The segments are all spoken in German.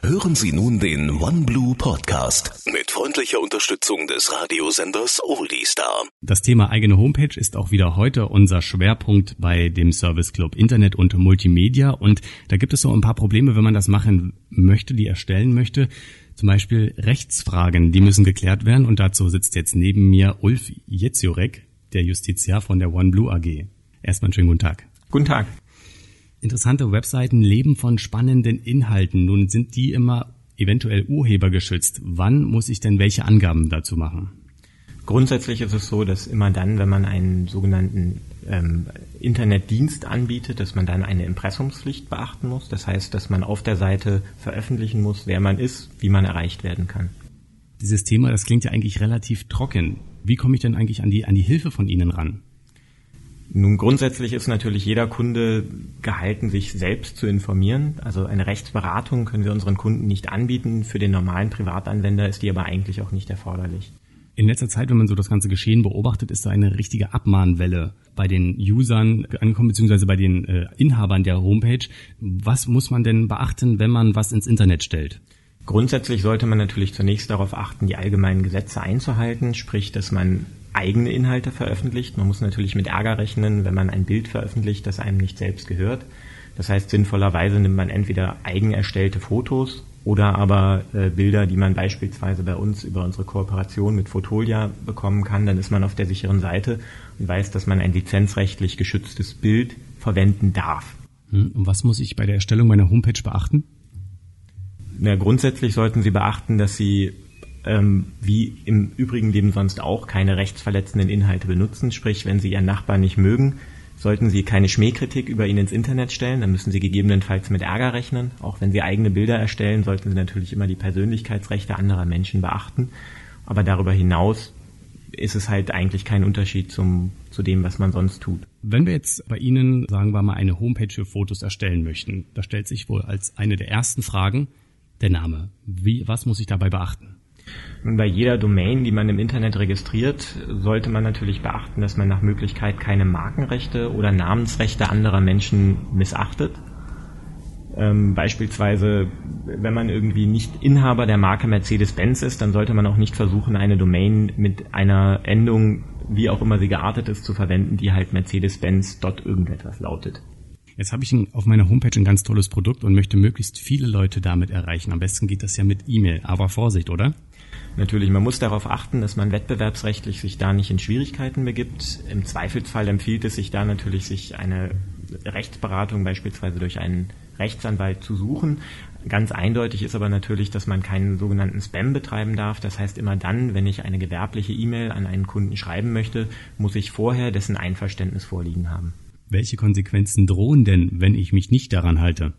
Hören Sie nun den OneBlue Podcast mit freundlicher Unterstützung des Radiosenders Oldiestar. Das Thema eigene Homepage ist auch wieder heute unser Schwerpunkt bei dem Service Club Internet und Multimedia und da gibt es so ein paar Probleme, wenn man das machen möchte, die erstellen möchte. Zum Beispiel Rechtsfragen, die müssen geklärt werden und dazu sitzt jetzt neben mir Ulf Jeziorek, der Justiziar von der OneBlue AG. Erstmal einen schönen guten Tag. Guten Tag. Interessante Webseiten leben von spannenden Inhalten. Nun sind die immer eventuell urhebergeschützt. Wann muss ich denn welche Angaben dazu machen? Grundsätzlich ist es so, dass immer dann, wenn man einen sogenannten ähm, Internetdienst anbietet, dass man dann eine Impressumspflicht beachten muss. Das heißt, dass man auf der Seite veröffentlichen muss, wer man ist, wie man erreicht werden kann. Dieses Thema, das klingt ja eigentlich relativ trocken. Wie komme ich denn eigentlich an die, an die Hilfe von Ihnen ran? Nun, grundsätzlich ist natürlich jeder Kunde gehalten, sich selbst zu informieren. Also eine Rechtsberatung können wir unseren Kunden nicht anbieten. Für den normalen Privatanwender ist die aber eigentlich auch nicht erforderlich. In letzter Zeit, wenn man so das ganze Geschehen beobachtet, ist da eine richtige Abmahnwelle bei den Usern angekommen, beziehungsweise bei den äh, Inhabern der Homepage. Was muss man denn beachten, wenn man was ins Internet stellt? Grundsätzlich sollte man natürlich zunächst darauf achten, die allgemeinen Gesetze einzuhalten, sprich, dass man eigene Inhalte veröffentlicht. Man muss natürlich mit Ärger rechnen, wenn man ein Bild veröffentlicht, das einem nicht selbst gehört. Das heißt, sinnvollerweise nimmt man entweder eigen erstellte Fotos oder aber äh, Bilder, die man beispielsweise bei uns über unsere Kooperation mit Fotolia bekommen kann. Dann ist man auf der sicheren Seite und weiß, dass man ein lizenzrechtlich geschütztes Bild verwenden darf. Hm, und was muss ich bei der Erstellung meiner Homepage beachten? Na, grundsätzlich sollten Sie beachten, dass Sie ähm, wie im übrigen Leben sonst auch keine rechtsverletzenden Inhalte benutzen. Sprich, wenn Sie Ihren Nachbarn nicht mögen, sollten Sie keine Schmähkritik über ihn ins Internet stellen. Dann müssen Sie gegebenenfalls mit Ärger rechnen. Auch wenn Sie eigene Bilder erstellen, sollten Sie natürlich immer die Persönlichkeitsrechte anderer Menschen beachten. Aber darüber hinaus ist es halt eigentlich kein Unterschied zum, zu dem, was man sonst tut. Wenn wir jetzt bei Ihnen, sagen wir mal, eine Homepage für Fotos erstellen möchten, da stellt sich wohl als eine der ersten Fragen der Name. Wie, was muss ich dabei beachten? Bei jeder Domain, die man im Internet registriert, sollte man natürlich beachten, dass man nach Möglichkeit keine Markenrechte oder Namensrechte anderer Menschen missachtet. Ähm, beispielsweise, wenn man irgendwie nicht Inhaber der Marke Mercedes-Benz ist, dann sollte man auch nicht versuchen, eine Domain mit einer Endung, wie auch immer sie geartet ist, zu verwenden, die halt Mercedes-Benz dort irgendetwas lautet. Jetzt habe ich auf meiner Homepage ein ganz tolles Produkt und möchte möglichst viele Leute damit erreichen. Am besten geht das ja mit E-Mail. Aber Vorsicht, oder? Natürlich, man muss darauf achten, dass man wettbewerbsrechtlich sich da nicht in Schwierigkeiten begibt. Im Zweifelsfall empfiehlt es sich da natürlich, sich eine Rechtsberatung beispielsweise durch einen Rechtsanwalt zu suchen. Ganz eindeutig ist aber natürlich, dass man keinen sogenannten Spam betreiben darf. Das heißt, immer dann, wenn ich eine gewerbliche E-Mail an einen Kunden schreiben möchte, muss ich vorher dessen Einverständnis vorliegen haben. Welche Konsequenzen drohen denn, wenn ich mich nicht daran halte?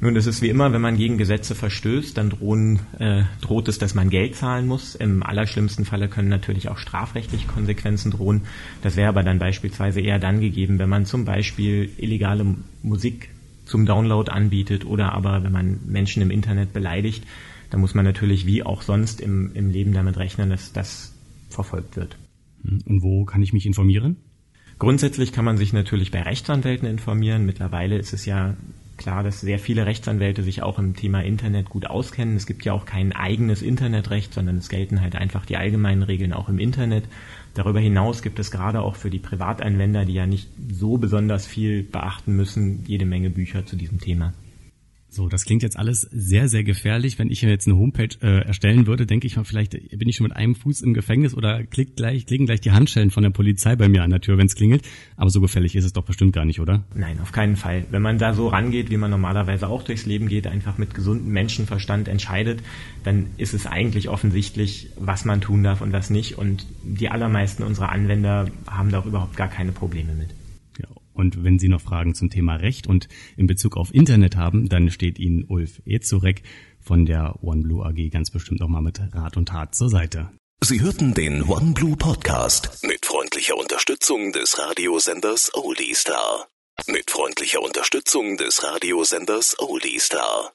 Nun, das ist wie immer, wenn man gegen Gesetze verstößt, dann drohen, äh, droht es, dass man Geld zahlen muss. Im allerschlimmsten Falle können natürlich auch strafrechtliche Konsequenzen drohen. Das wäre aber dann beispielsweise eher dann gegeben, wenn man zum Beispiel illegale Musik zum Download anbietet oder aber wenn man Menschen im Internet beleidigt. Da muss man natürlich wie auch sonst im, im Leben damit rechnen, dass das verfolgt wird. Und wo kann ich mich informieren? Grundsätzlich kann man sich natürlich bei Rechtsanwälten informieren. Mittlerweile ist es ja klar, dass sehr viele Rechtsanwälte sich auch im Thema Internet gut auskennen. Es gibt ja auch kein eigenes Internetrecht, sondern es gelten halt einfach die allgemeinen Regeln auch im Internet. Darüber hinaus gibt es gerade auch für die Privatanwender, die ja nicht so besonders viel beachten müssen, jede Menge Bücher zu diesem Thema. So, das klingt jetzt alles sehr, sehr gefährlich. Wenn ich jetzt eine Homepage äh, erstellen würde, denke ich mal, vielleicht bin ich schon mit einem Fuß im Gefängnis oder klickt gleich, klicken gleich die Handschellen von der Polizei bei mir an der Tür, wenn es klingelt. Aber so gefährlich ist es doch bestimmt gar nicht, oder? Nein, auf keinen Fall. Wenn man da so rangeht, wie man normalerweise auch durchs Leben geht, einfach mit gesundem Menschenverstand entscheidet, dann ist es eigentlich offensichtlich, was man tun darf und was nicht. Und die allermeisten unserer Anwender haben da auch überhaupt gar keine Probleme mit. Und wenn Sie noch Fragen zum Thema Recht und in Bezug auf Internet haben, dann steht Ihnen Ulf Ezurek von der OneBlue AG ganz bestimmt nochmal mit Rat und Tat zur Seite. Sie hörten den OneBlue Podcast mit freundlicher Unterstützung des Radiosenders Oldie Star. Mit freundlicher Unterstützung des Radiosenders Oldie Star.